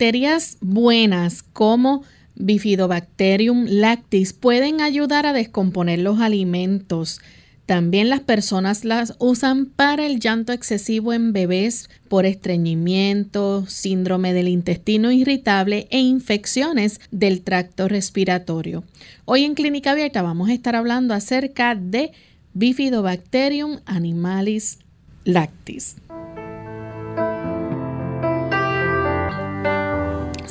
Bacterias buenas como Bifidobacterium lactis pueden ayudar a descomponer los alimentos. También las personas las usan para el llanto excesivo en bebés por estreñimiento, síndrome del intestino irritable e infecciones del tracto respiratorio. Hoy en Clínica Abierta vamos a estar hablando acerca de Bifidobacterium animalis lactis.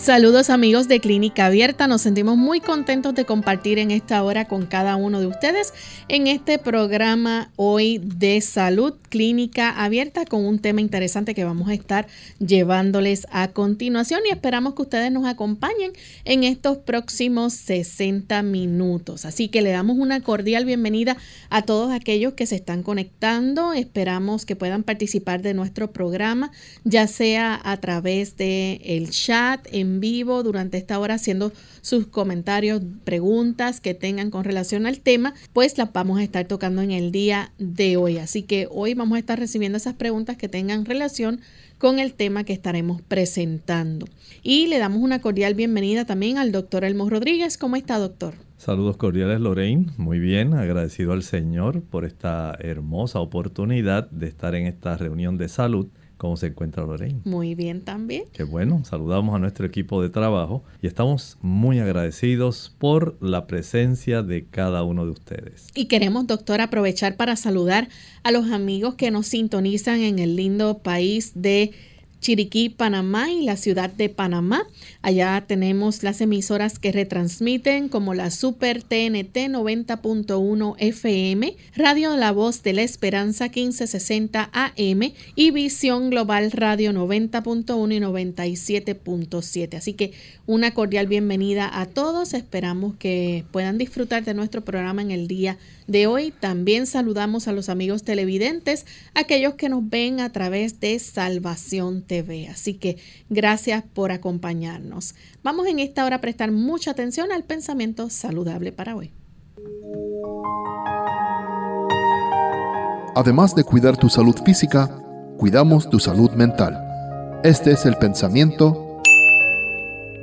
Saludos amigos de Clínica Abierta, nos sentimos muy contentos de compartir en esta hora con cada uno de ustedes en este programa hoy de salud clínica abierta con un tema interesante que vamos a estar llevándoles a continuación y esperamos que ustedes nos acompañen en estos próximos 60 minutos. Así que le damos una cordial bienvenida a todos aquellos que se están conectando, esperamos que puedan participar de nuestro programa, ya sea a través de el chat en vivo durante esta hora haciendo sus comentarios, preguntas que tengan con relación al tema, pues las vamos a estar tocando en el día de hoy. Así que hoy vamos a estar recibiendo esas preguntas que tengan relación con el tema que estaremos presentando. Y le damos una cordial bienvenida también al doctor Elmo Rodríguez. ¿Cómo está, doctor? Saludos cordiales, Lorraine. Muy bien, agradecido al Señor por esta hermosa oportunidad de estar en esta reunión de salud ¿Cómo se encuentra Lorraine? Muy bien también. Qué bueno, saludamos a nuestro equipo de trabajo y estamos muy agradecidos por la presencia de cada uno de ustedes. Y queremos, doctor, aprovechar para saludar a los amigos que nos sintonizan en el lindo país de Chiriquí, Panamá y la ciudad de Panamá. Allá tenemos las emisoras que retransmiten como la Super TNT 90.1 FM, Radio La Voz de la Esperanza 1560 AM y Visión Global Radio 90.1 y 97.7. Así que una cordial bienvenida a todos. Esperamos que puedan disfrutar de nuestro programa en el día de hoy. También saludamos a los amigos televidentes, aquellos que nos ven a través de Salvación TV. Así que gracias por acompañarnos. Vamos en esta hora a prestar mucha atención al pensamiento saludable para hoy. Además de cuidar tu salud física, cuidamos tu salud mental. Este es el pensamiento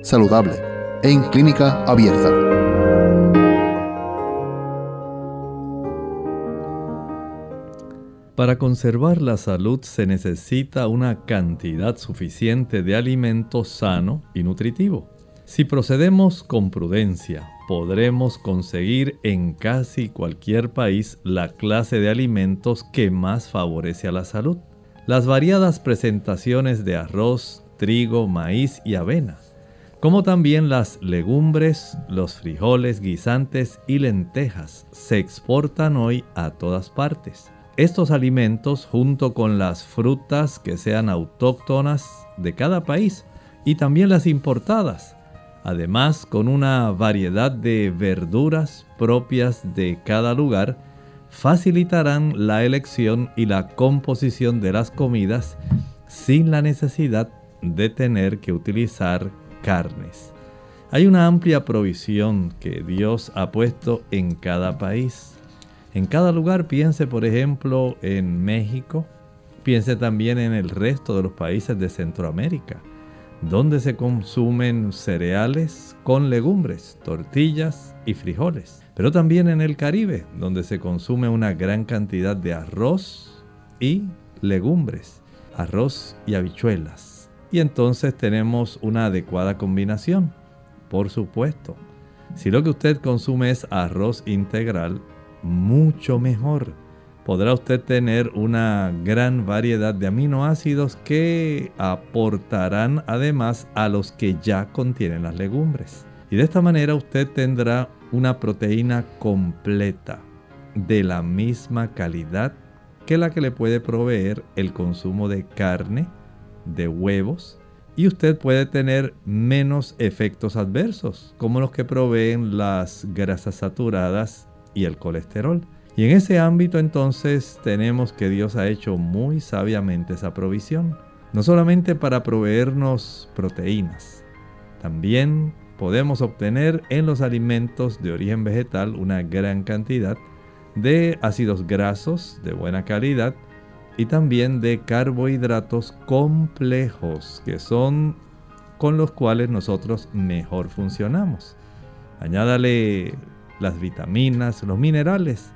saludable en clínica abierta. Para conservar la salud se necesita una cantidad suficiente de alimento sano y nutritivo. Si procedemos con prudencia, podremos conseguir en casi cualquier país la clase de alimentos que más favorece a la salud. Las variadas presentaciones de arroz, trigo, maíz y avena, como también las legumbres, los frijoles, guisantes y lentejas, se exportan hoy a todas partes. Estos alimentos, junto con las frutas que sean autóctonas de cada país y también las importadas, además con una variedad de verduras propias de cada lugar, facilitarán la elección y la composición de las comidas sin la necesidad de tener que utilizar carnes. Hay una amplia provisión que Dios ha puesto en cada país en cada lugar piense, por ejemplo, en México, piense también en el resto de los países de Centroamérica, donde se consumen cereales con legumbres, tortillas y frijoles. Pero también en el Caribe, donde se consume una gran cantidad de arroz y legumbres, arroz y habichuelas. Y entonces tenemos una adecuada combinación, por supuesto. Si lo que usted consume es arroz integral, mucho mejor. podrá usted tener una gran variedad de aminoácidos que aportarán además a los que ya contienen las legumbres. Y de esta manera usted tendrá una proteína completa de la misma calidad que la que le puede proveer el consumo de carne, de huevos, y usted puede tener menos efectos adversos, como los que proveen las grasas saturadas y el colesterol. Y en ese ámbito entonces tenemos que Dios ha hecho muy sabiamente esa provisión, no solamente para proveernos proteínas, también podemos obtener en los alimentos de origen vegetal una gran cantidad de ácidos grasos de buena calidad y también de carbohidratos complejos que son con los cuales nosotros mejor funcionamos. Añádale las vitaminas, los minerales,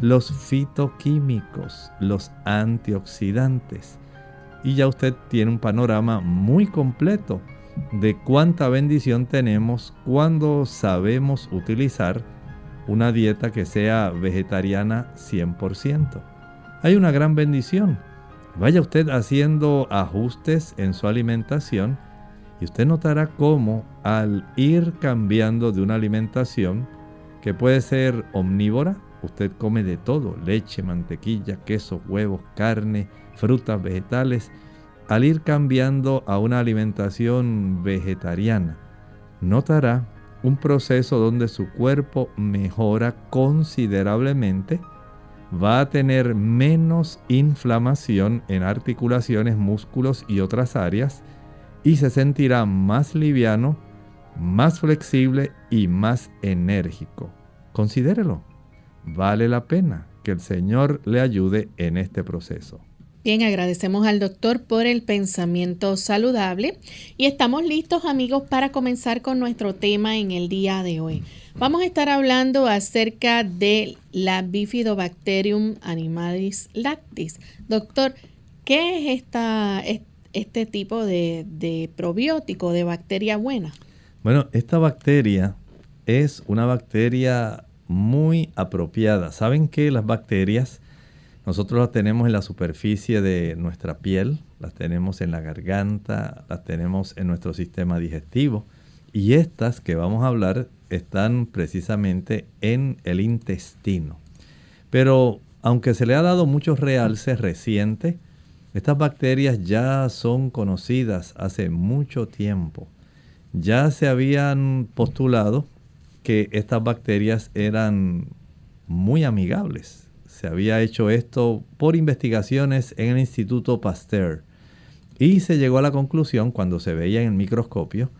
los fitoquímicos, los antioxidantes y ya usted tiene un panorama muy completo de cuánta bendición tenemos cuando sabemos utilizar una dieta que sea vegetariana 100%. Hay una gran bendición. Vaya usted haciendo ajustes en su alimentación y usted notará cómo al ir cambiando de una alimentación que puede ser omnívora, usted come de todo, leche, mantequilla, queso, huevos, carne, frutas, vegetales, al ir cambiando a una alimentación vegetariana, notará un proceso donde su cuerpo mejora considerablemente, va a tener menos inflamación en articulaciones, músculos y otras áreas y se sentirá más liviano, más flexible y más enérgico. Considérelo. Vale la pena que el Señor le ayude en este proceso. Bien, agradecemos al doctor por el pensamiento saludable y estamos listos amigos para comenzar con nuestro tema en el día de hoy. Vamos a estar hablando acerca de la Bifidobacterium animalis lactis. Doctor, ¿qué es esta, este tipo de, de probiótico, de bacteria buena? Bueno, esta bacteria es una bacteria muy apropiada. ¿Saben que las bacterias nosotros las tenemos en la superficie de nuestra piel, las tenemos en la garganta, las tenemos en nuestro sistema digestivo. Y estas que vamos a hablar están precisamente en el intestino. Pero aunque se le ha dado muchos realces recientes, estas bacterias ya son conocidas hace mucho tiempo. Ya se habían postulado que estas bacterias eran muy amigables se había hecho esto por investigaciones en el Instituto Pasteur. Y se llegó a la conclusión cuando se veía en el microscopio,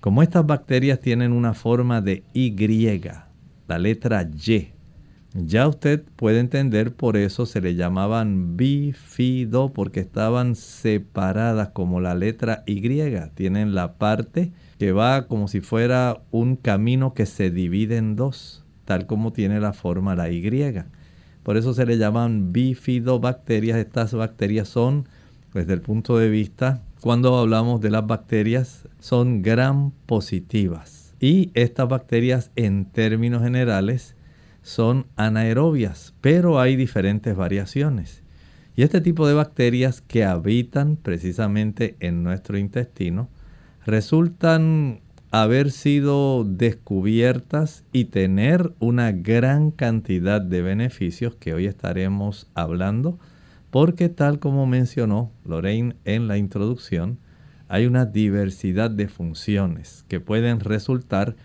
como estas bacterias tienen una forma de Y, la letra Y, ya usted puede entender por eso se le llamaban bifido porque estaban separadas como la letra Y. Tienen la parte que va como si fuera un camino que se divide en dos, tal como tiene la forma la Y. Por eso se le llaman bifidobacterias. Estas bacterias son, desde el punto de vista, cuando hablamos de las bacterias, son gram positivas. Y estas bacterias en términos generales son anaerobias, pero hay diferentes variaciones. Y este tipo de bacterias que habitan precisamente en nuestro intestino resultan haber sido descubiertas y tener una gran cantidad de beneficios que hoy estaremos hablando, porque tal como mencionó Lorraine en la introducción, hay una diversidad de funciones que pueden resultar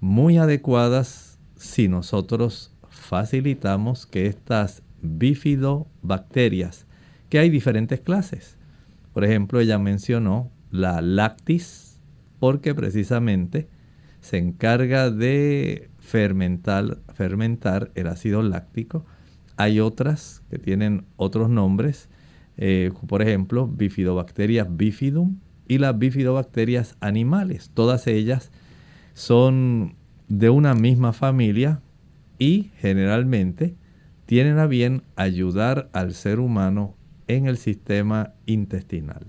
muy adecuadas si nosotros facilitamos que estas bifidobacterias, que hay diferentes clases, por ejemplo, ella mencionó la lactis, porque precisamente se encarga de fermentar, fermentar el ácido láctico. Hay otras que tienen otros nombres, eh, por ejemplo, bifidobacterias bifidum y las bifidobacterias animales. Todas ellas son de una misma familia y generalmente tienen a bien ayudar al ser humano en el sistema intestinal.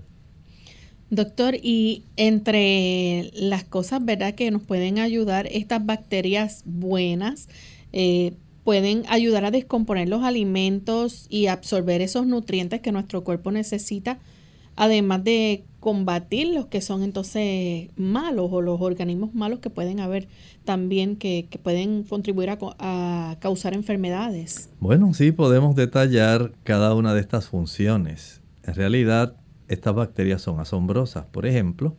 Doctor, y entre las cosas, ¿verdad?, que nos pueden ayudar estas bacterias buenas, eh, pueden ayudar a descomponer los alimentos y absorber esos nutrientes que nuestro cuerpo necesita, además de combatir los que son entonces malos o los organismos malos que pueden haber también que, pueden contribuir a, a, causar enfermedades. Bueno, sí, podemos detallar cada una de estas funciones. En realidad, estas bacterias son asombrosas. Por ejemplo,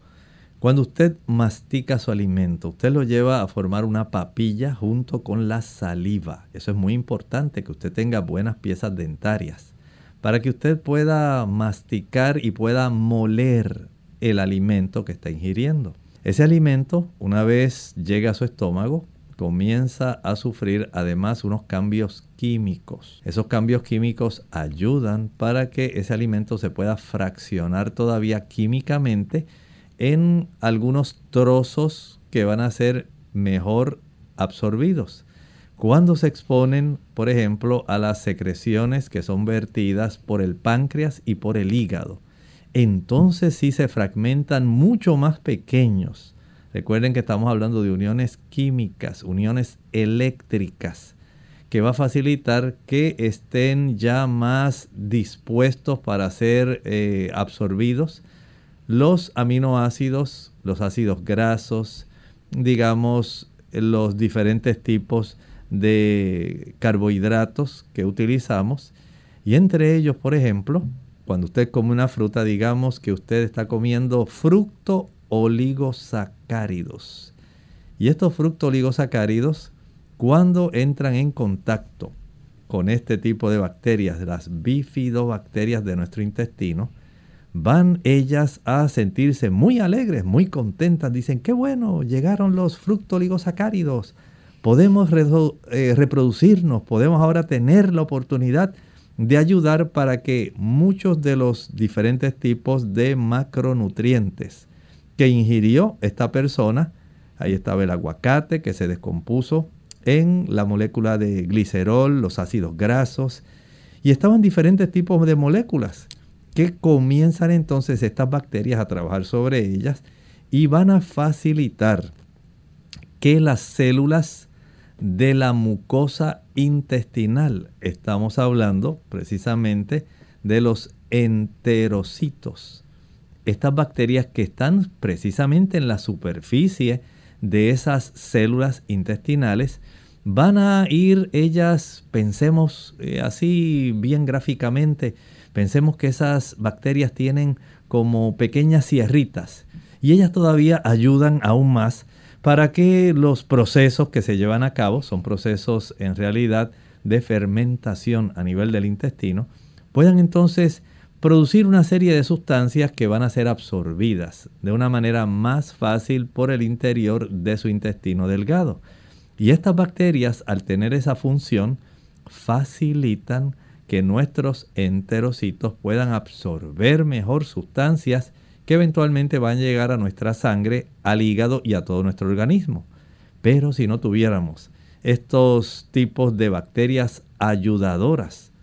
cuando usted mastica su alimento, usted lo lleva a formar una papilla junto con la saliva. Eso es muy importante, que usted tenga buenas piezas dentarias para que usted pueda masticar y pueda moler el alimento que está ingiriendo. Ese alimento, una vez llega a su estómago, comienza a sufrir además unos cambios químicos. Esos cambios químicos ayudan para que ese alimento se pueda fraccionar todavía químicamente en algunos trozos que van a ser mejor absorbidos. Cuando se exponen, por ejemplo, a las secreciones que son vertidas por el páncreas y por el hígado, entonces sí se fragmentan mucho más pequeños. Recuerden que estamos hablando de uniones químicas, uniones eléctricas, que va a facilitar que estén ya más dispuestos para ser eh, absorbidos los aminoácidos, los ácidos grasos, digamos, los diferentes tipos de carbohidratos que utilizamos. Y entre ellos, por ejemplo, cuando usted come una fruta, digamos que usted está comiendo fructo oligosacáridos. Y estos fructo oligosacáridos, cuando entran en contacto con este tipo de bacterias, las bifidobacterias de nuestro intestino, van ellas a sentirse muy alegres, muy contentas. Dicen, qué bueno, llegaron los fructoligosacáridos. Podemos eh, reproducirnos, podemos ahora tener la oportunidad de ayudar para que muchos de los diferentes tipos de macronutrientes que ingirió esta persona, ahí estaba el aguacate que se descompuso en la molécula de glicerol, los ácidos grasos, y estaban diferentes tipos de moléculas que comienzan entonces estas bacterias a trabajar sobre ellas y van a facilitar que las células de la mucosa intestinal, estamos hablando precisamente de los enterocitos, estas bacterias que están precisamente en la superficie de esas células intestinales, van a ir ellas, pensemos eh, así bien gráficamente, Pensemos que esas bacterias tienen como pequeñas sierritas y ellas todavía ayudan aún más para que los procesos que se llevan a cabo, son procesos en realidad de fermentación a nivel del intestino, puedan entonces producir una serie de sustancias que van a ser absorbidas de una manera más fácil por el interior de su intestino delgado. Y estas bacterias, al tener esa función, facilitan que nuestros enterocitos puedan absorber mejor sustancias que eventualmente van a llegar a nuestra sangre, al hígado y a todo nuestro organismo. Pero si no tuviéramos estos tipos de bacterias ayudadoras,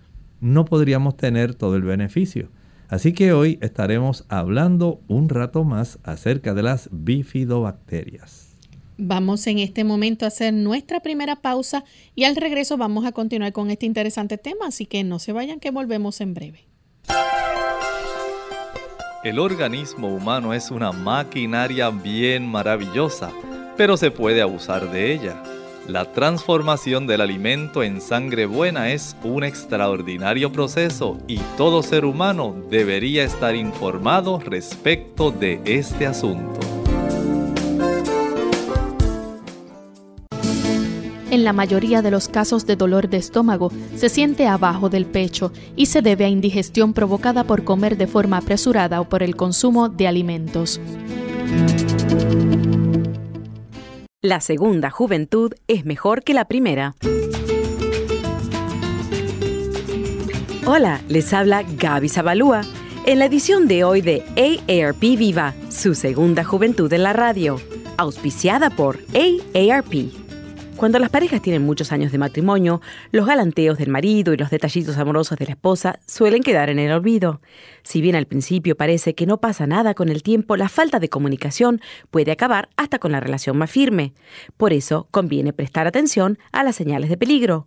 no podríamos tener todo el beneficio. Así que hoy estaremos hablando un rato más acerca de las bifidobacterias. Vamos en este momento a hacer nuestra primera pausa y al regreso vamos a continuar con este interesante tema, así que no se vayan que volvemos en breve. El organismo humano es una maquinaria bien maravillosa, pero se puede abusar de ella. La transformación del alimento en sangre buena es un extraordinario proceso y todo ser humano debería estar informado respecto de este asunto. En la mayoría de los casos de dolor de estómago se siente abajo del pecho y se debe a indigestión provocada por comer de forma apresurada o por el consumo de alimentos. La segunda juventud es mejor que la primera. Hola, les habla Gaby Zabalúa en la edición de hoy de AARP Viva, su segunda juventud en la radio, auspiciada por AARP. Cuando las parejas tienen muchos años de matrimonio, los galanteos del marido y los detallitos amorosos de la esposa suelen quedar en el olvido. Si bien al principio parece que no pasa nada con el tiempo, la falta de comunicación puede acabar hasta con la relación más firme. Por eso conviene prestar atención a las señales de peligro.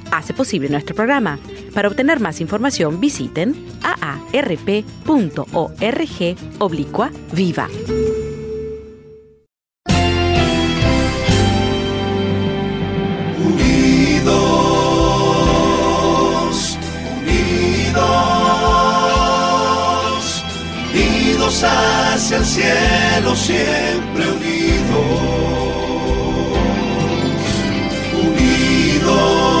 hace posible nuestro programa. Para obtener más información visiten aarp.org oblicua viva. Unidos, unidos, unidos hacia el cielo, siempre unidos.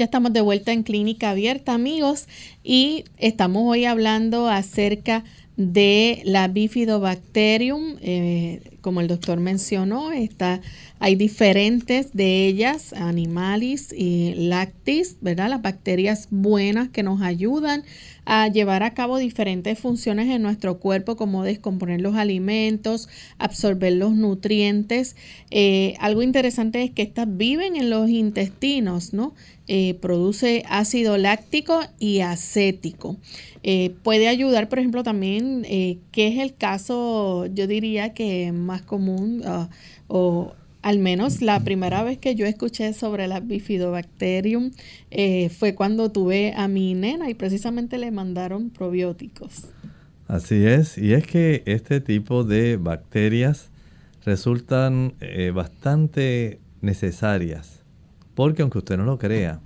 Ya estamos de vuelta en Clínica Abierta, amigos, y estamos hoy hablando acerca de la Bifidobacterium. Eh, como el doctor mencionó, está, hay diferentes de ellas, animalis y lactis, ¿verdad? Las bacterias buenas que nos ayudan a llevar a cabo diferentes funciones en nuestro cuerpo, como descomponer los alimentos, absorber los nutrientes. Eh, algo interesante es que estas viven en los intestinos, ¿no? Eh, produce ácido láctico y acético. Eh, puede ayudar, por ejemplo, también, que es el caso, yo diría que más común, ah, o al menos la primera vez que yo escuché sobre la bifidobacterium eh, fue cuando tuve a mi nena y precisamente le mandaron probióticos. Así es, y es que este tipo de bacterias resultan eh, bastante necesarias, porque aunque usted no lo crea,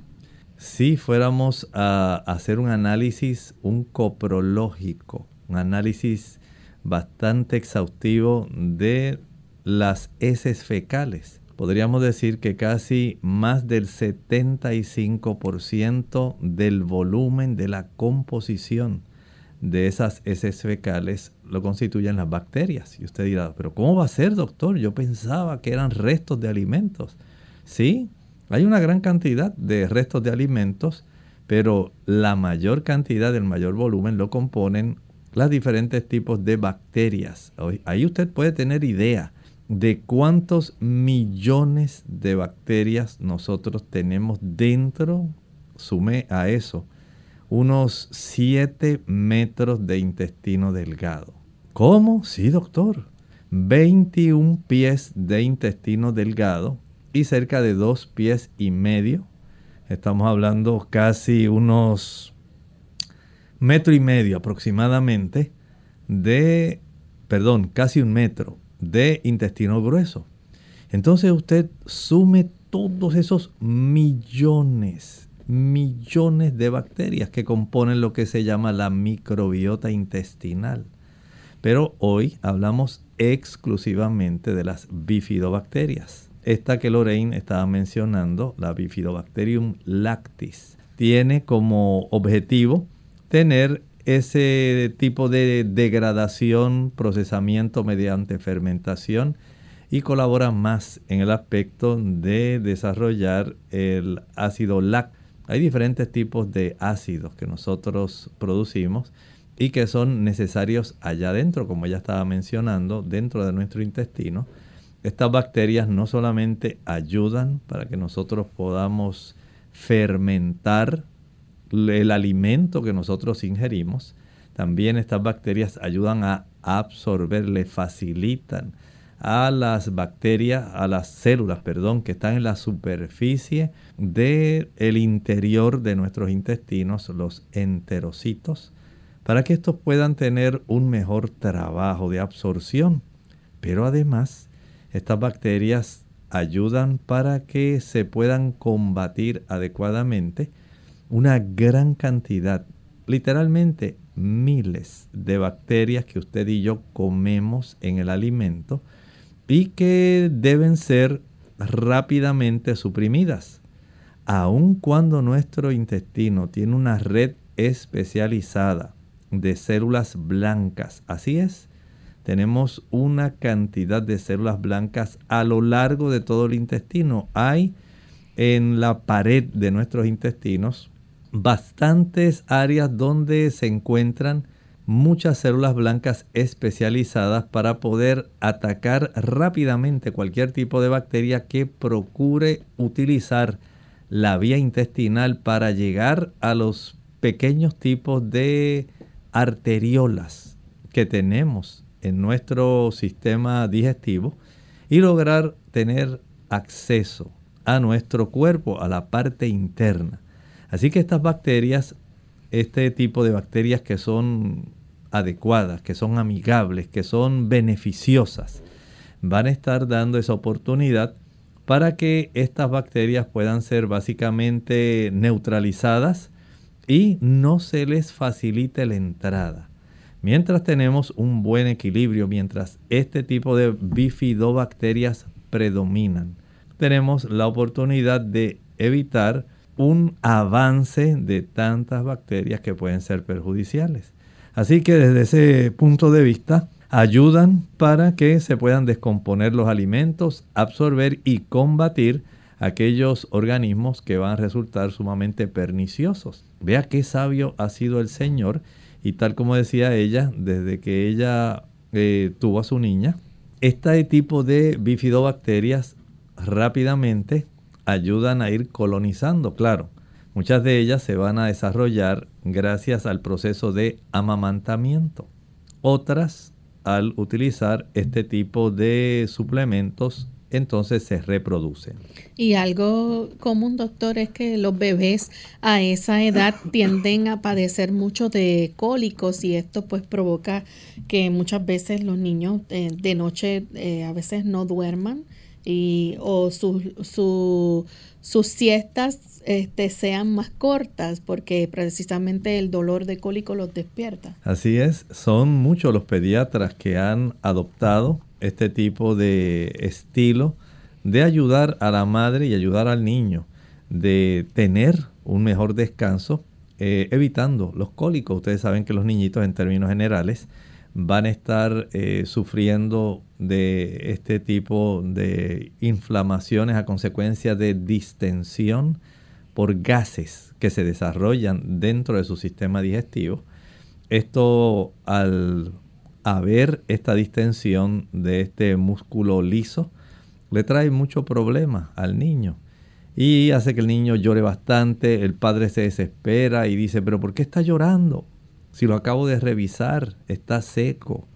si fuéramos a hacer un análisis, un coprológico, un análisis bastante exhaustivo de las heces fecales. Podríamos decir que casi más del 75% del volumen de la composición de esas heces fecales lo constituyen las bacterias. Y usted dirá, pero ¿cómo va a ser, doctor? Yo pensaba que eran restos de alimentos. Sí, hay una gran cantidad de restos de alimentos, pero la mayor cantidad, del mayor volumen lo componen los diferentes tipos de bacterias. Ahí usted puede tener idea de cuántos millones de bacterias nosotros tenemos dentro, sume a eso, unos 7 metros de intestino delgado. ¿Cómo? Sí, doctor. 21 pies de intestino delgado y cerca de 2 pies y medio. Estamos hablando casi unos metro y medio aproximadamente de, perdón, casi un metro de intestino grueso. Entonces usted sume todos esos millones, millones de bacterias que componen lo que se llama la microbiota intestinal. Pero hoy hablamos exclusivamente de las bifidobacterias. Esta que Lorraine estaba mencionando, la Bifidobacterium lactis, tiene como objetivo tener ese tipo de degradación, procesamiento mediante fermentación y colabora más en el aspecto de desarrollar el ácido láctico. Hay diferentes tipos de ácidos que nosotros producimos y que son necesarios allá adentro, como ya estaba mencionando, dentro de nuestro intestino. Estas bacterias no solamente ayudan para que nosotros podamos fermentar el alimento que nosotros ingerimos, también estas bacterias ayudan a absorber, le facilitan a las bacterias, a las células, perdón, que están en la superficie del el interior de nuestros intestinos, los enterocitos, para que estos puedan tener un mejor trabajo de absorción. Pero además, estas bacterias ayudan para que se puedan combatir adecuadamente una gran cantidad, literalmente miles de bacterias que usted y yo comemos en el alimento y que deben ser rápidamente suprimidas. Aun cuando nuestro intestino tiene una red especializada de células blancas, así es, tenemos una cantidad de células blancas a lo largo de todo el intestino. Hay en la pared de nuestros intestinos bastantes áreas donde se encuentran muchas células blancas especializadas para poder atacar rápidamente cualquier tipo de bacteria que procure utilizar la vía intestinal para llegar a los pequeños tipos de arteriolas que tenemos en nuestro sistema digestivo y lograr tener acceso a nuestro cuerpo, a la parte interna. Así que estas bacterias, este tipo de bacterias que son adecuadas, que son amigables, que son beneficiosas, van a estar dando esa oportunidad para que estas bacterias puedan ser básicamente neutralizadas y no se les facilite la entrada. Mientras tenemos un buen equilibrio, mientras este tipo de bifidobacterias predominan, tenemos la oportunidad de evitar un avance de tantas bacterias que pueden ser perjudiciales. Así que desde ese punto de vista, ayudan para que se puedan descomponer los alimentos, absorber y combatir aquellos organismos que van a resultar sumamente perniciosos. Vea qué sabio ha sido el Señor y tal como decía ella, desde que ella eh, tuvo a su niña, este tipo de bifidobacterias rápidamente ayudan a ir colonizando, claro. Muchas de ellas se van a desarrollar gracias al proceso de amamantamiento. Otras al utilizar este tipo de suplementos entonces se reproducen. Y algo común, doctor, es que los bebés a esa edad tienden a padecer mucho de cólicos y esto pues provoca que muchas veces los niños eh, de noche eh, a veces no duerman y, o sus siestas este, sean más cortas porque precisamente el dolor de cólico los despierta. Así es, son muchos los pediatras que han adoptado este tipo de estilo de ayudar a la madre y ayudar al niño, de tener un mejor descanso, eh, evitando los cólicos. Ustedes saben que los niñitos en términos generales van a estar eh, sufriendo de este tipo de inflamaciones a consecuencia de distensión por gases que se desarrollan dentro de su sistema digestivo. Esto al haber esta distensión de este músculo liso le trae mucho problema al niño y hace que el niño llore bastante, el padre se desespera y dice, pero ¿por qué está llorando? Si lo acabo de revisar, está seco,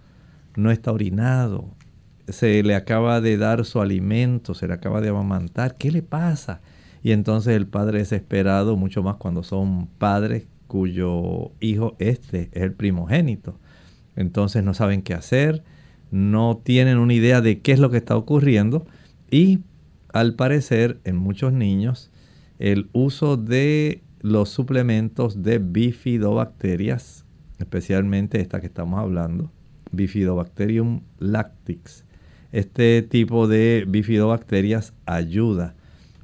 no está orinado, se le acaba de dar su alimento, se le acaba de amamantar, ¿qué le pasa? Y entonces el padre desesperado, mucho más cuando son padres cuyo hijo este es el primogénito. Entonces no saben qué hacer, no tienen una idea de qué es lo que está ocurriendo y al parecer en muchos niños el uso de los suplementos de bifidobacterias especialmente esta que estamos hablando, Bifidobacterium lactix. Este tipo de bifidobacterias ayuda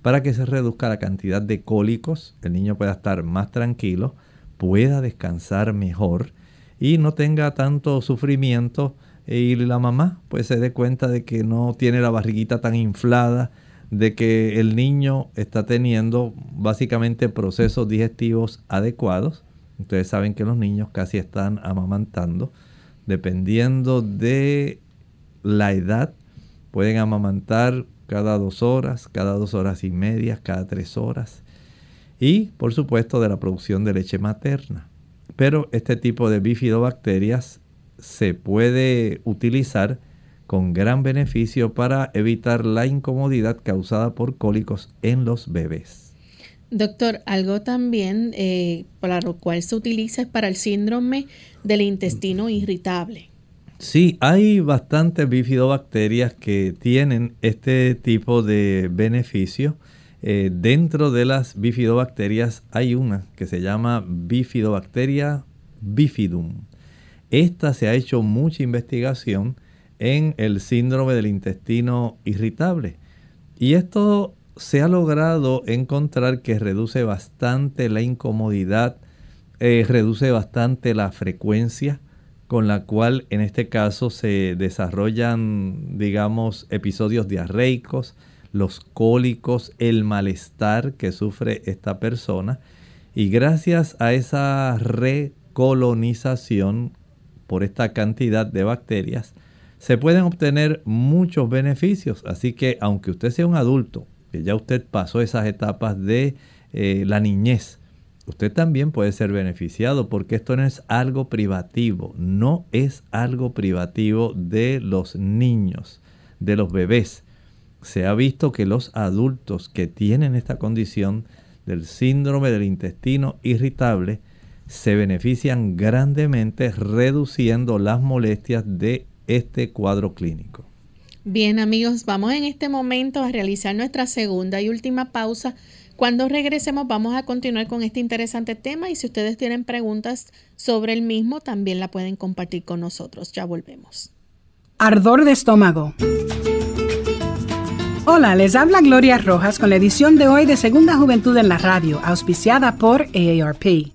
para que se reduzca la cantidad de cólicos, el niño pueda estar más tranquilo, pueda descansar mejor y no tenga tanto sufrimiento y la mamá pues se dé cuenta de que no tiene la barriguita tan inflada, de que el niño está teniendo básicamente procesos digestivos adecuados Ustedes saben que los niños casi están amamantando. Dependiendo de la edad, pueden amamantar cada dos horas, cada dos horas y media, cada tres horas. Y por supuesto de la producción de leche materna. Pero este tipo de bifidobacterias se puede utilizar con gran beneficio para evitar la incomodidad causada por cólicos en los bebés. Doctor, algo también eh, para lo cual se utiliza es para el síndrome del intestino irritable. Sí, hay bastantes bifidobacterias que tienen este tipo de beneficio. Eh, dentro de las bifidobacterias hay una que se llama bifidobacteria bifidum. Esta se ha hecho mucha investigación en el síndrome del intestino irritable. Y esto se ha logrado encontrar que reduce bastante la incomodidad, eh, reduce bastante la frecuencia con la cual en este caso se desarrollan, digamos, episodios diarreicos, los cólicos, el malestar que sufre esta persona. Y gracias a esa recolonización por esta cantidad de bacterias, se pueden obtener muchos beneficios. Así que aunque usted sea un adulto, que ya usted pasó esas etapas de eh, la niñez, usted también puede ser beneficiado porque esto no es algo privativo, no es algo privativo de los niños, de los bebés. Se ha visto que los adultos que tienen esta condición del síndrome del intestino irritable se benefician grandemente reduciendo las molestias de este cuadro clínico. Bien amigos, vamos en este momento a realizar nuestra segunda y última pausa. Cuando regresemos vamos a continuar con este interesante tema y si ustedes tienen preguntas sobre el mismo también la pueden compartir con nosotros. Ya volvemos. Ardor de estómago. Hola, les habla Gloria Rojas con la edición de hoy de Segunda Juventud en la Radio, auspiciada por AARP.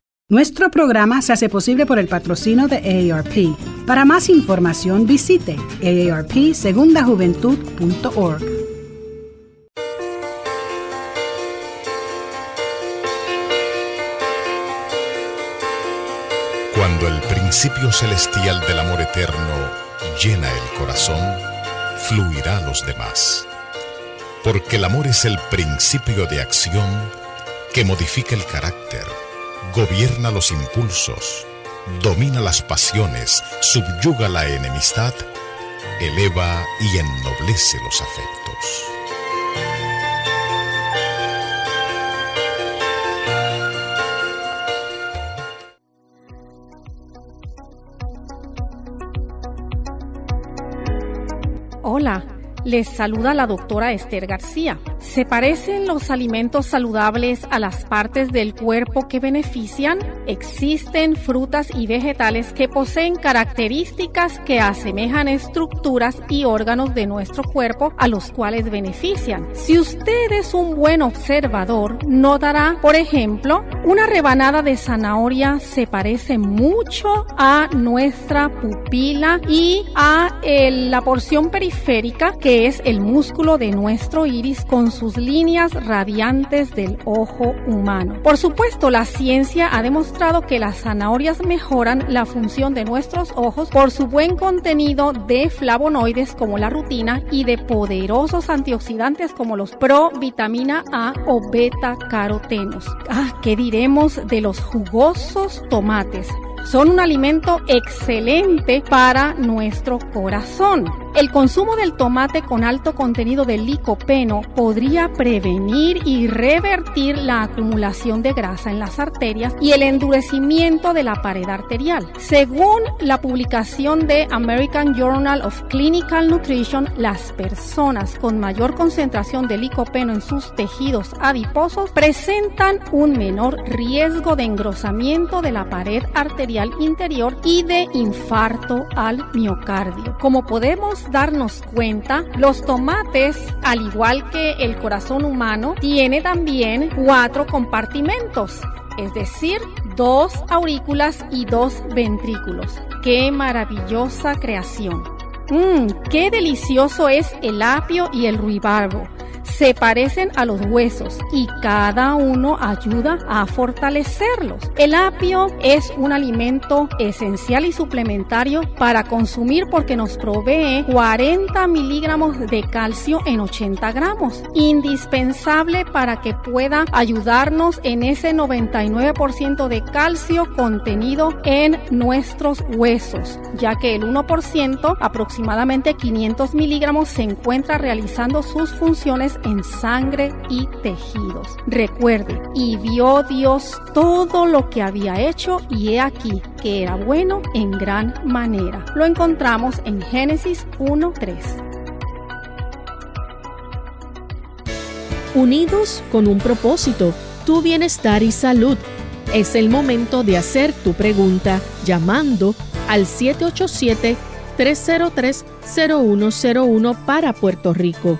Nuestro programa se hace posible por el patrocino de AARP. Para más información visite aarpsegundajuventud.org. Cuando el principio celestial del amor eterno llena el corazón, fluirá los demás. Porque el amor es el principio de acción que modifica el carácter gobierna los impulsos, domina las pasiones, subyuga la enemistad, eleva y ennoblece los afectos. Hola, les saluda la doctora Esther García. ¿Se parecen los alimentos saludables a las partes del cuerpo que benefician? Existen frutas y vegetales que poseen características que asemejan estructuras y órganos de nuestro cuerpo a los cuales benefician. Si usted es un buen observador, notará, por ejemplo, una rebanada de zanahoria se parece mucho a nuestra pupila y a la porción periférica que es el músculo de nuestro iris con sus líneas radiantes del ojo humano. Por supuesto, la ciencia ha demostrado que las zanahorias mejoran la función de nuestros ojos por su buen contenido de flavonoides como la rutina y de poderosos antioxidantes como los provitamina A o beta carotenos. Ah, ¿qué diremos de los jugosos tomates? Son un alimento excelente para nuestro corazón. El consumo del tomate con alto contenido de licopeno podría prevenir y revertir la acumulación de grasa en las arterias y el endurecimiento de la pared arterial. Según la publicación de American Journal of Clinical Nutrition, las personas con mayor concentración de licopeno en sus tejidos adiposos presentan un menor riesgo de engrosamiento de la pared arterial interior y de infarto al miocardio. Como podemos darnos cuenta, los tomates, al igual que el corazón humano, tiene también cuatro compartimentos, es decir, dos aurículas y dos ventrículos. ¡Qué maravillosa creación! Mmm, qué delicioso es el apio y el ruibarbo se parecen a los huesos y cada uno ayuda a fortalecerlos. El apio es un alimento esencial y suplementario para consumir porque nos provee 40 miligramos de calcio en 80 gramos, indispensable para que pueda ayudarnos en ese 99% de calcio contenido en nuestros huesos, ya que el 1%, aproximadamente 500 miligramos, se encuentra realizando sus funciones en sangre y tejidos. Recuerde, y vio Dios todo lo que había hecho y he aquí que era bueno en gran manera. Lo encontramos en Génesis 1.3. Unidos con un propósito, tu bienestar y salud. Es el momento de hacer tu pregunta llamando al 787-303-0101 para Puerto Rico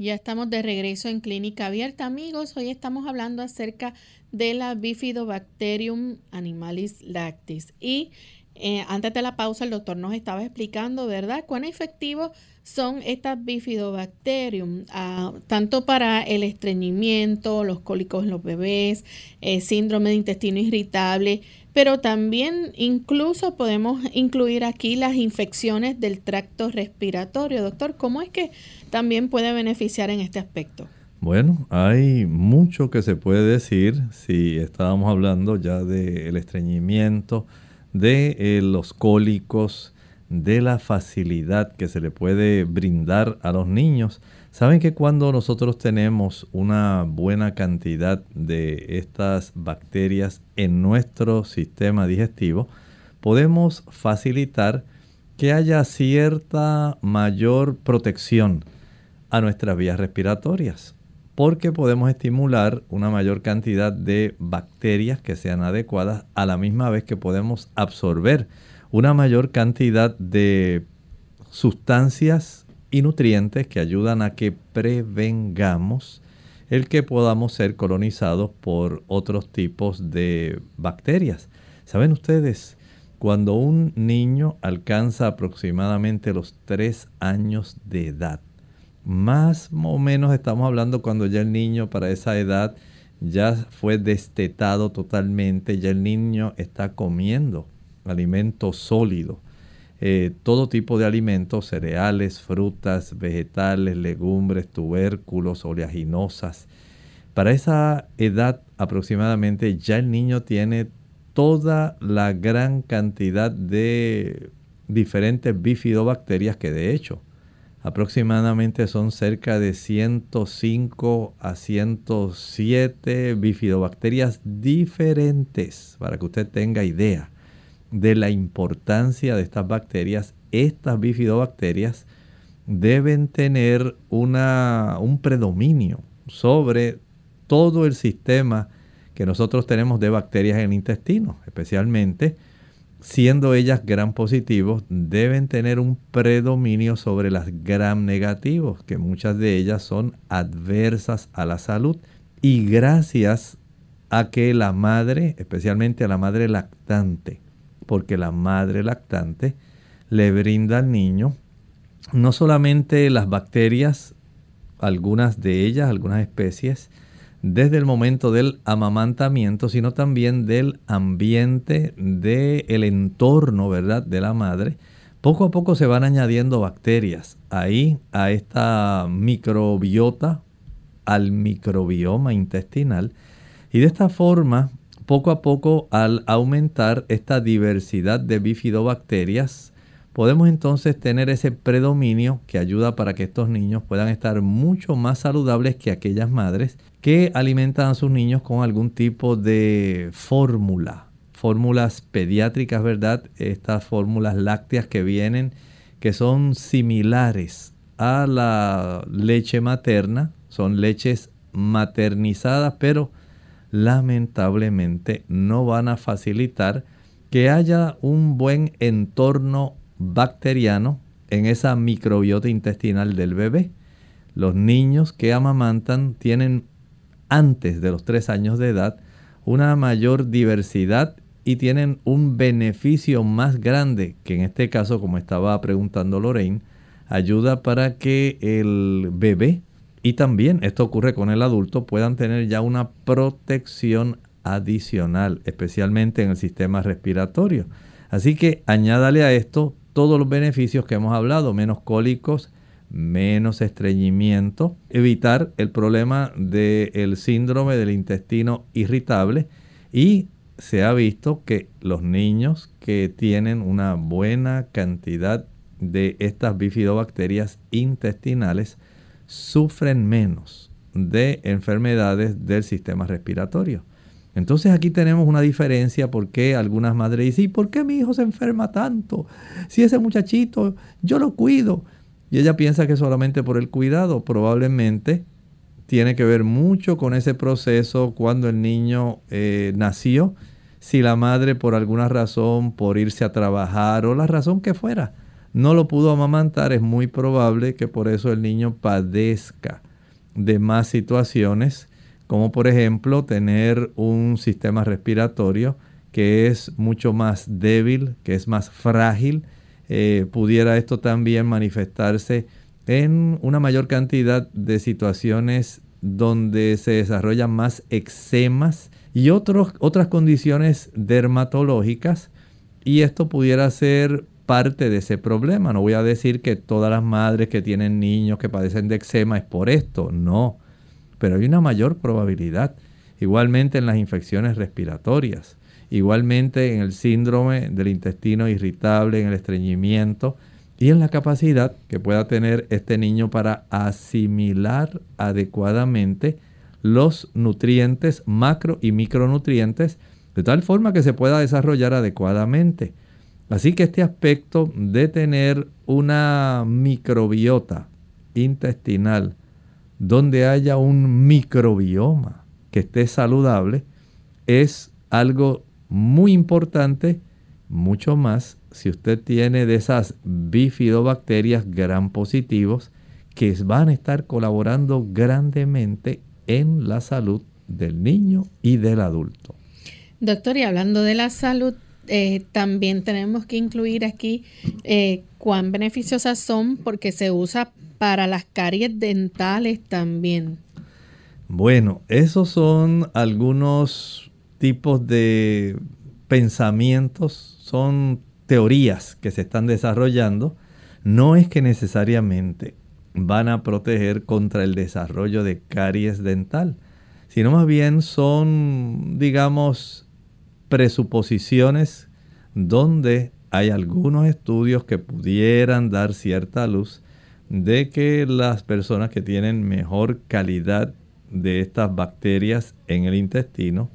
Ya estamos de regreso en Clínica Abierta, amigos. Hoy estamos hablando acerca de la Bifidobacterium animalis lactis. Y eh, antes de la pausa, el doctor nos estaba explicando, ¿verdad?, cuán efectivos son estas Bifidobacterium, ah, tanto para el estreñimiento, los cólicos en los bebés, eh, síndrome de intestino irritable, pero también incluso podemos incluir aquí las infecciones del tracto respiratorio. Doctor, ¿cómo es que también puede beneficiar en este aspecto? Bueno, hay mucho que se puede decir si estábamos hablando ya del estreñimiento, de eh, los cólicos, de la facilidad que se le puede brindar a los niños. Saben que cuando nosotros tenemos una buena cantidad de estas bacterias en nuestro sistema digestivo, podemos facilitar que haya cierta mayor protección a nuestras vías respiratorias, porque podemos estimular una mayor cantidad de bacterias que sean adecuadas a la misma vez que podemos absorber una mayor cantidad de sustancias y nutrientes que ayudan a que prevengamos el que podamos ser colonizados por otros tipos de bacterias. ¿Saben ustedes? Cuando un niño alcanza aproximadamente los 3 años de edad, más o menos estamos hablando cuando ya el niño para esa edad ya fue destetado totalmente, ya el niño está comiendo alimento sólido, eh, todo tipo de alimentos, cereales, frutas, vegetales, legumbres, tubérculos, oleaginosas. Para esa edad aproximadamente ya el niño tiene toda la gran cantidad de diferentes bifidobacterias que de hecho Aproximadamente son cerca de 105 a 107 bifidobacterias diferentes, para que usted tenga idea de la importancia de estas bacterias. Estas bifidobacterias deben tener una, un predominio sobre todo el sistema que nosotros tenemos de bacterias en el intestino, especialmente siendo ellas gram positivos, deben tener un predominio sobre las gram negativos, que muchas de ellas son adversas a la salud. Y gracias a que la madre, especialmente a la madre lactante, porque la madre lactante le brinda al niño no solamente las bacterias, algunas de ellas, algunas especies, desde el momento del amamantamiento, sino también del ambiente, del entorno, ¿verdad?, de la madre. Poco a poco se van añadiendo bacterias ahí a esta microbiota, al microbioma intestinal. Y de esta forma, poco a poco, al aumentar esta diversidad de bifidobacterias, podemos entonces tener ese predominio que ayuda para que estos niños puedan estar mucho más saludables que aquellas madres que alimentan a sus niños con algún tipo de fórmula, fórmulas pediátricas, ¿verdad? Estas fórmulas lácteas que vienen, que son similares a la leche materna, son leches maternizadas, pero lamentablemente no van a facilitar que haya un buen entorno bacteriano en esa microbiota intestinal del bebé. Los niños que amamantan tienen antes de los tres años de edad una mayor diversidad y tienen un beneficio más grande que en este caso, como estaba preguntando Lorraine, ayuda para que el bebé y también esto ocurre con el adulto puedan tener ya una protección adicional, especialmente en el sistema respiratorio. Así que añádale a esto todos los beneficios que hemos hablado, menos cólicos, menos estreñimiento, evitar el problema del síndrome del intestino irritable y se ha visto que los niños que tienen una buena cantidad de estas bifidobacterias intestinales sufren menos de enfermedades del sistema respiratorio. Entonces aquí tenemos una diferencia porque algunas madres dicen, ¿y por qué mi hijo se enferma tanto? Si ese muchachito yo lo cuido. Y ella piensa que solamente por el cuidado, probablemente tiene que ver mucho con ese proceso cuando el niño eh, nació. Si la madre por alguna razón, por irse a trabajar o la razón que fuera, no lo pudo amamantar, es muy probable que por eso el niño padezca de más situaciones como por ejemplo tener un sistema respiratorio que es mucho más débil, que es más frágil. Eh, pudiera esto también manifestarse en una mayor cantidad de situaciones donde se desarrollan más eczemas y otros, otras condiciones dermatológicas y esto pudiera ser parte de ese problema. No voy a decir que todas las madres que tienen niños que padecen de eczema es por esto, no pero hay una mayor probabilidad. Igualmente en las infecciones respiratorias, igualmente en el síndrome del intestino irritable, en el estreñimiento y en la capacidad que pueda tener este niño para asimilar adecuadamente los nutrientes macro y micronutrientes de tal forma que se pueda desarrollar adecuadamente. Así que este aspecto de tener una microbiota intestinal donde haya un microbioma que esté saludable es algo muy importante, mucho más si usted tiene de esas bifidobacterias gran positivos que van a estar colaborando grandemente en la salud del niño y del adulto. Doctor, y hablando de la salud, eh, también tenemos que incluir aquí eh, cuán beneficiosas son porque se usa para las caries dentales también. Bueno, esos son algunos tipos de pensamientos, son teorías que se están desarrollando. No es que necesariamente van a proteger contra el desarrollo de caries dental, sino más bien son, digamos, presuposiciones donde hay algunos estudios que pudieran dar cierta luz de que las personas que tienen mejor calidad de estas bacterias en el intestino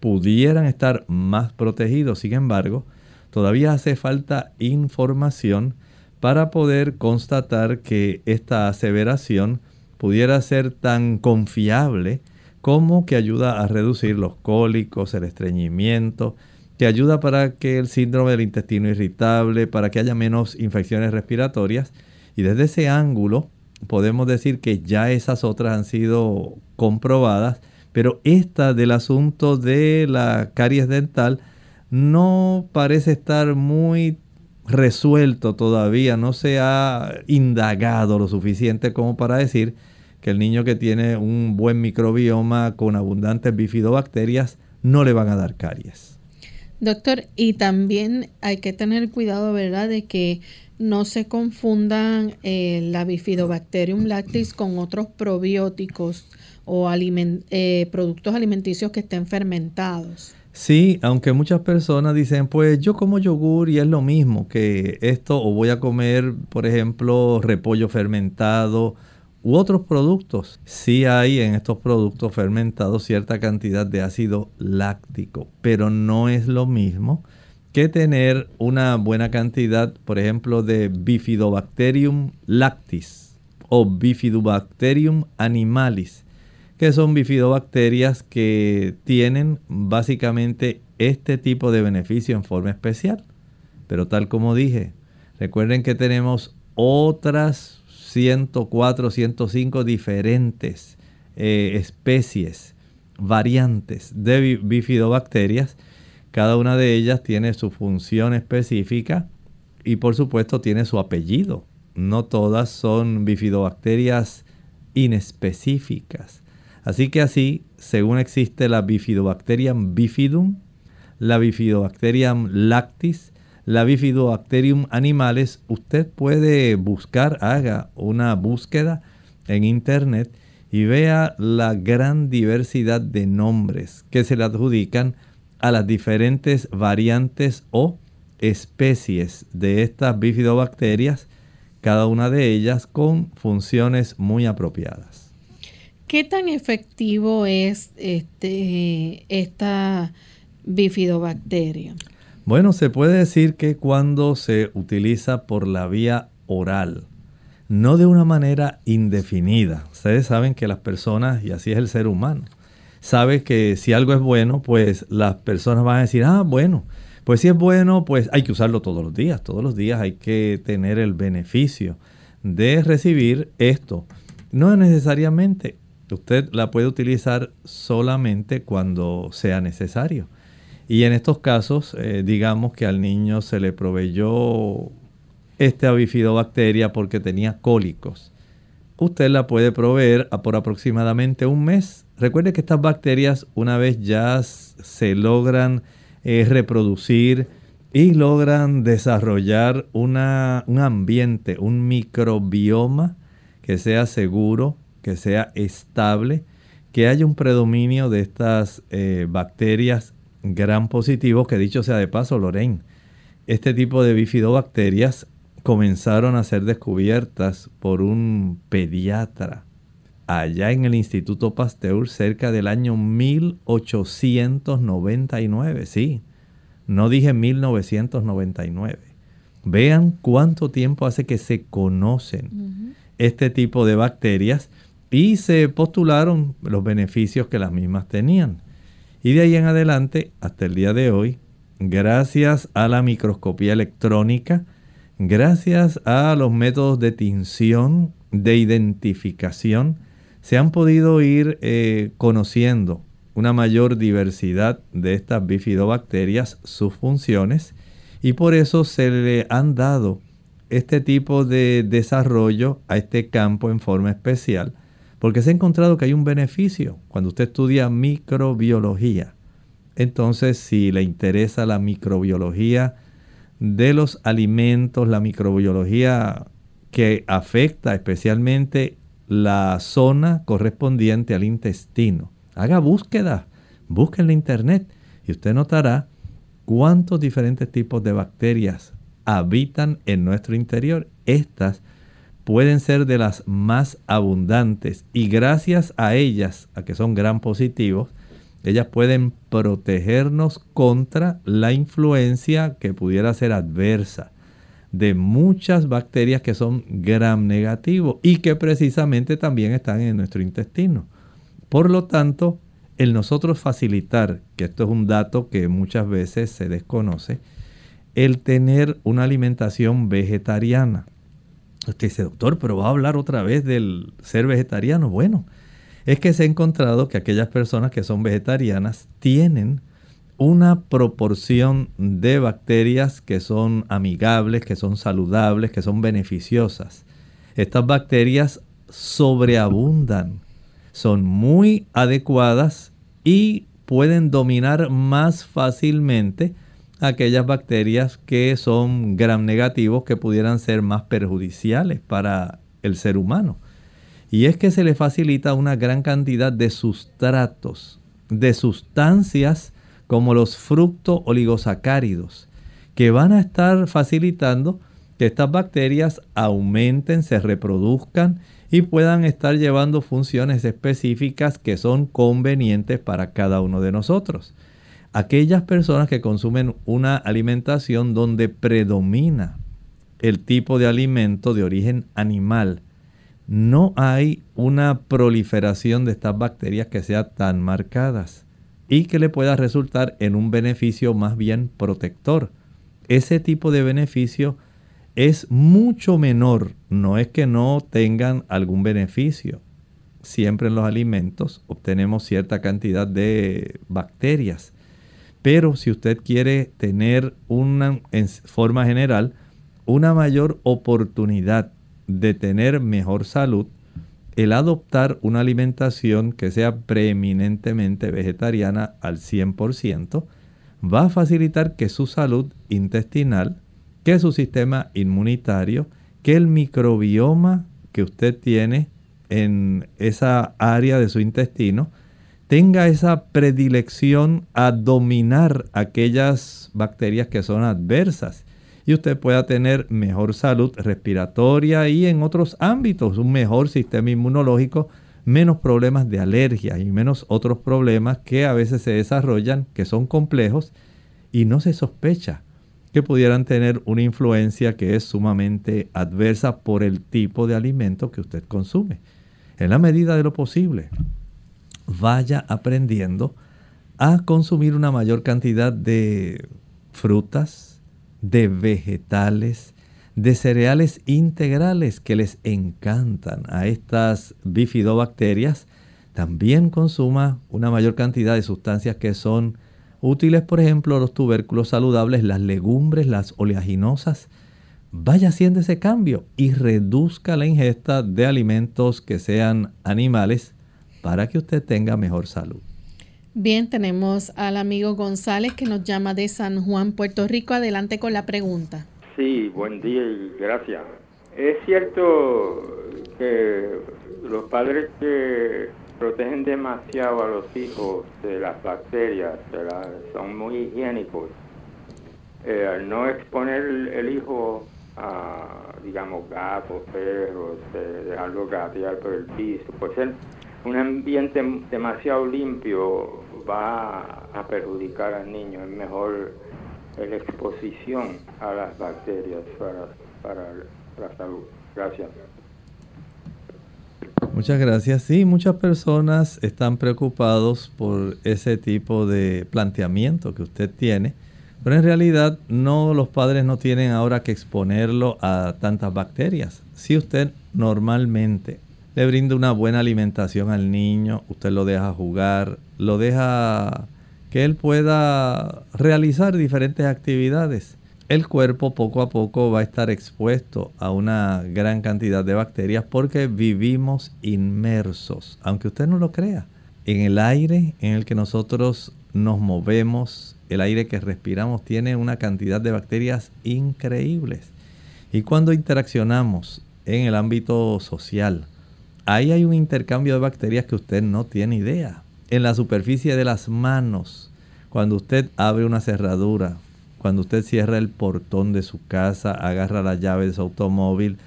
pudieran estar más protegidos. Sin embargo, todavía hace falta información para poder constatar que esta aseveración pudiera ser tan confiable como que ayuda a reducir los cólicos, el estreñimiento, que ayuda para que el síndrome del intestino irritable, para que haya menos infecciones respiratorias. Y desde ese ángulo podemos decir que ya esas otras han sido comprobadas, pero esta del asunto de la caries dental no parece estar muy resuelto todavía, no se ha indagado lo suficiente como para decir que el niño que tiene un buen microbioma con abundantes bifidobacterias no le van a dar caries. Doctor, y también hay que tener cuidado, ¿verdad?, de que no se confundan eh, la bifidobacterium lactis con otros probióticos o eh, productos alimenticios que estén fermentados. Sí, aunque muchas personas dicen, pues yo como yogur y es lo mismo que esto, o voy a comer, por ejemplo, repollo fermentado u otros productos. Sí hay en estos productos fermentados cierta cantidad de ácido láctico, pero no es lo mismo que tener una buena cantidad, por ejemplo, de Bifidobacterium lactis o Bifidobacterium animalis que son bifidobacterias que tienen básicamente este tipo de beneficio en forma especial. Pero tal como dije, recuerden que tenemos otras 104, 105 diferentes eh, especies, variantes de bifidobacterias. Cada una de ellas tiene su función específica y por supuesto tiene su apellido. No todas son bifidobacterias inespecíficas. Así que así, según existe la Bifidobacterium bifidum, la Bifidobacterium lactis, la Bifidobacterium animales, usted puede buscar, haga una búsqueda en internet y vea la gran diversidad de nombres que se le adjudican a las diferentes variantes o especies de estas bifidobacterias, cada una de ellas con funciones muy apropiadas. ¿Qué tan efectivo es este, esta bifidobacteria? Bueno, se puede decir que cuando se utiliza por la vía oral, no de una manera indefinida. Ustedes saben que las personas, y así es el ser humano, sabe que si algo es bueno, pues las personas van a decir, ah, bueno, pues si es bueno, pues hay que usarlo todos los días. Todos los días hay que tener el beneficio de recibir esto. No necesariamente Usted la puede utilizar solamente cuando sea necesario. Y en estos casos, eh, digamos que al niño se le proveyó esta bifidobacteria porque tenía cólicos. Usted la puede proveer por aproximadamente un mes. Recuerde que estas bacterias, una vez ya se logran eh, reproducir y logran desarrollar una, un ambiente, un microbioma que sea seguro, que sea estable, que haya un predominio de estas eh, bacterias gran positivos, que dicho sea de paso, Lorraine, este tipo de bifidobacterias comenzaron a ser descubiertas por un pediatra allá en el Instituto Pasteur cerca del año 1899, sí, no dije 1999. Vean cuánto tiempo hace que se conocen este tipo de bacterias y se postularon los beneficios que las mismas tenían. Y de ahí en adelante, hasta el día de hoy, gracias a la microscopía electrónica, gracias a los métodos de tinción, de identificación, se han podido ir eh, conociendo una mayor diversidad de estas bifidobacterias, sus funciones, y por eso se le han dado este tipo de desarrollo a este campo en forma especial, porque se ha encontrado que hay un beneficio cuando usted estudia microbiología. Entonces, si le interesa la microbiología de los alimentos, la microbiología que afecta especialmente la zona correspondiente al intestino, haga búsqueda, busque en la internet y usted notará cuántos diferentes tipos de bacterias habitan en nuestro interior. Estas pueden ser de las más abundantes y gracias a ellas, a que son gran positivos, ellas pueden protegernos contra la influencia que pudiera ser adversa. de muchas bacterias que son gram negativos y que precisamente también están en nuestro intestino. Por lo tanto, el nosotros facilitar, que esto es un dato que muchas veces se desconoce, el tener una alimentación vegetariana. Usted dice, doctor, pero va a hablar otra vez del ser vegetariano. Bueno, es que se ha encontrado que aquellas personas que son vegetarianas tienen una proporción de bacterias que son amigables, que son saludables, que son beneficiosas. Estas bacterias sobreabundan, son muy adecuadas y pueden dominar más fácilmente aquellas bacterias que son gram negativos que pudieran ser más perjudiciales para el ser humano. Y es que se le facilita una gran cantidad de sustratos, de sustancias como los fructo oligosacáridos, que van a estar facilitando que estas bacterias aumenten, se reproduzcan y puedan estar llevando funciones específicas que son convenientes para cada uno de nosotros. Aquellas personas que consumen una alimentación donde predomina el tipo de alimento de origen animal, no hay una proliferación de estas bacterias que sea tan marcadas y que le pueda resultar en un beneficio más bien protector. Ese tipo de beneficio es mucho menor, no es que no tengan algún beneficio. Siempre en los alimentos obtenemos cierta cantidad de bacterias, pero si usted quiere tener una, en forma general, una mayor oportunidad de tener mejor salud, el adoptar una alimentación que sea preeminentemente vegetariana al 100% va a facilitar que su salud intestinal, que su sistema inmunitario, que el microbioma que usted tiene en esa área de su intestino, tenga esa predilección a dominar aquellas bacterias que son adversas y usted pueda tener mejor salud respiratoria y en otros ámbitos, un mejor sistema inmunológico, menos problemas de alergia y menos otros problemas que a veces se desarrollan, que son complejos y no se sospecha que pudieran tener una influencia que es sumamente adversa por el tipo de alimento que usted consume. En la medida de lo posible, vaya aprendiendo a consumir una mayor cantidad de frutas, de vegetales, de cereales integrales que les encantan a estas bifidobacterias, también consuma una mayor cantidad de sustancias que son útiles, por ejemplo, los tubérculos saludables, las legumbres, las oleaginosas. Vaya haciendo ese cambio y reduzca la ingesta de alimentos que sean animales para que usted tenga mejor salud. Bien, tenemos al amigo González que nos llama de San Juan, Puerto Rico. Adelante con la pregunta. Sí, buen día y gracias. Es cierto que los padres que protegen demasiado a los hijos de las bacterias son muy higiénicos. Eh, al no exponer el hijo a, digamos, gatos, perros, eh, dejarlo gatear por el piso, pues ser un ambiente demasiado limpio va a perjudicar al niño. Es mejor la exposición a las bacterias para, la salud. Gracias. Muchas gracias. Sí, muchas personas están preocupados por ese tipo de planteamiento que usted tiene, pero en realidad no los padres no tienen ahora que exponerlo a tantas bacterias. Si usted normalmente le brinda una buena alimentación al niño, usted lo deja jugar, lo deja que él pueda realizar diferentes actividades. El cuerpo poco a poco va a estar expuesto a una gran cantidad de bacterias porque vivimos inmersos, aunque usted no lo crea, en el aire en el que nosotros nos movemos, el aire que respiramos tiene una cantidad de bacterias increíbles. Y cuando interaccionamos en el ámbito social, ahí hay un intercambio de bacterias que usted no tiene idea. En la superficie de las manos, cuando usted abre una cerradura, cuando usted cierra el portón de su casa, agarra la llave de su automóvil,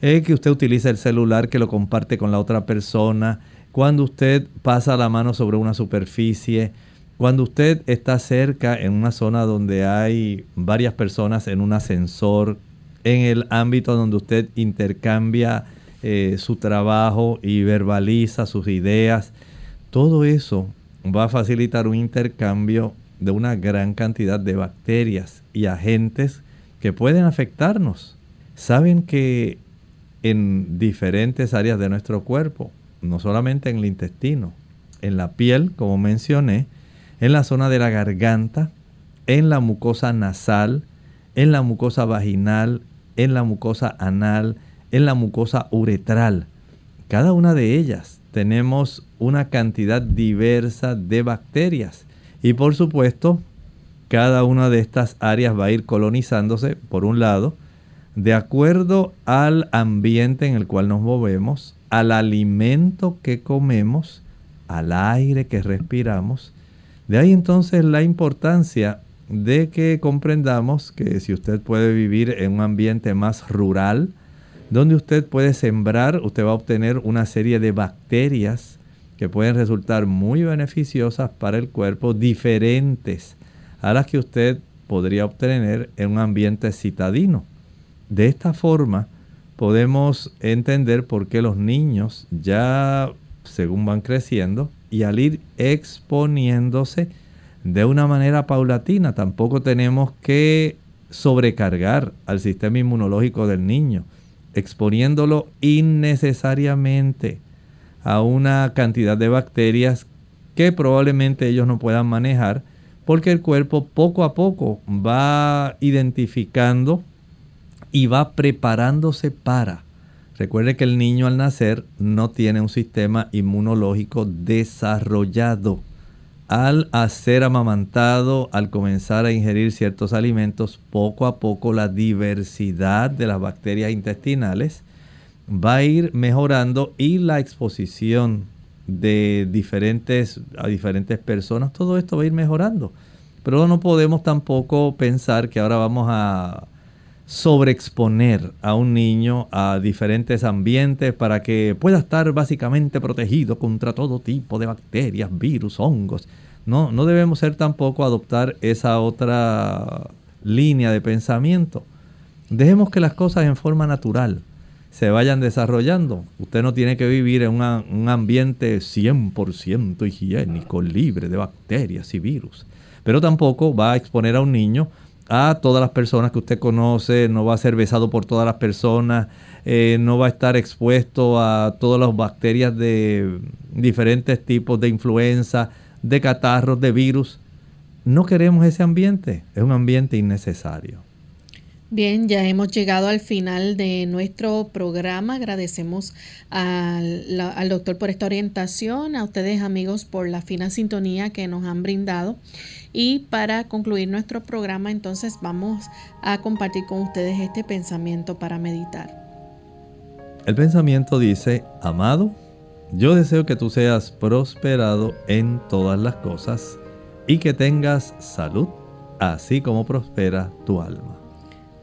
es que usted utiliza el celular que lo comparte con la otra persona, cuando usted pasa la mano sobre una superficie, cuando usted está cerca en una zona donde hay varias personas en un ascensor, en el ámbito donde usted intercambia eh, su trabajo y verbaliza sus ideas. Todo eso va a facilitar un intercambio de una gran cantidad de bacterias y agentes que pueden afectarnos. Saben que en diferentes áreas de nuestro cuerpo, no solamente en el intestino, en la piel, como mencioné, en la zona de la garganta, en la mucosa nasal, en la mucosa vaginal, en la mucosa anal, en la mucosa uretral. Cada una de ellas tenemos una cantidad diversa de bacterias. Y por supuesto, cada una de estas áreas va a ir colonizándose, por un lado, de acuerdo al ambiente en el cual nos movemos, al alimento que comemos, al aire que respiramos. De ahí entonces la importancia de que comprendamos que si usted puede vivir en un ambiente más rural, donde usted puede sembrar, usted va a obtener una serie de bacterias que pueden resultar muy beneficiosas para el cuerpo, diferentes a las que usted podría obtener en un ambiente citadino. De esta forma podemos entender por qué los niños ya según van creciendo y al ir exponiéndose de una manera paulatina, tampoco tenemos que sobrecargar al sistema inmunológico del niño, exponiéndolo innecesariamente a una cantidad de bacterias que probablemente ellos no puedan manejar porque el cuerpo poco a poco va identificando y va preparándose para. Recuerde que el niño al nacer no tiene un sistema inmunológico desarrollado. Al ser amamantado, al comenzar a ingerir ciertos alimentos, poco a poco la diversidad de las bacterias intestinales va a ir mejorando y la exposición de diferentes a diferentes personas, todo esto va a ir mejorando. Pero no podemos tampoco pensar que ahora vamos a sobreexponer a un niño a diferentes ambientes para que pueda estar básicamente protegido contra todo tipo de bacterias, virus, hongos. No, no debemos ser tampoco adoptar esa otra línea de pensamiento. Dejemos que las cosas en forma natural se vayan desarrollando. Usted no tiene que vivir en un ambiente 100% higiénico, libre de bacterias y virus. Pero tampoco va a exponer a un niño a todas las personas que usted conoce, no va a ser besado por todas las personas, eh, no va a estar expuesto a todas las bacterias de diferentes tipos de influenza, de catarros, de virus. No queremos ese ambiente, es un ambiente innecesario. Bien, ya hemos llegado al final de nuestro programa. Agradecemos al, doctor por esta orientación, a ustedes amigos por la fina sintonía que nos han brindado. Y para concluir nuestro programa, entonces vamos a compartir con ustedes este pensamiento para meditar. El pensamiento dice, amado, yo deseo que tú seas prosperado en todas las cosas y que tengas salud, así como prospera tu alma.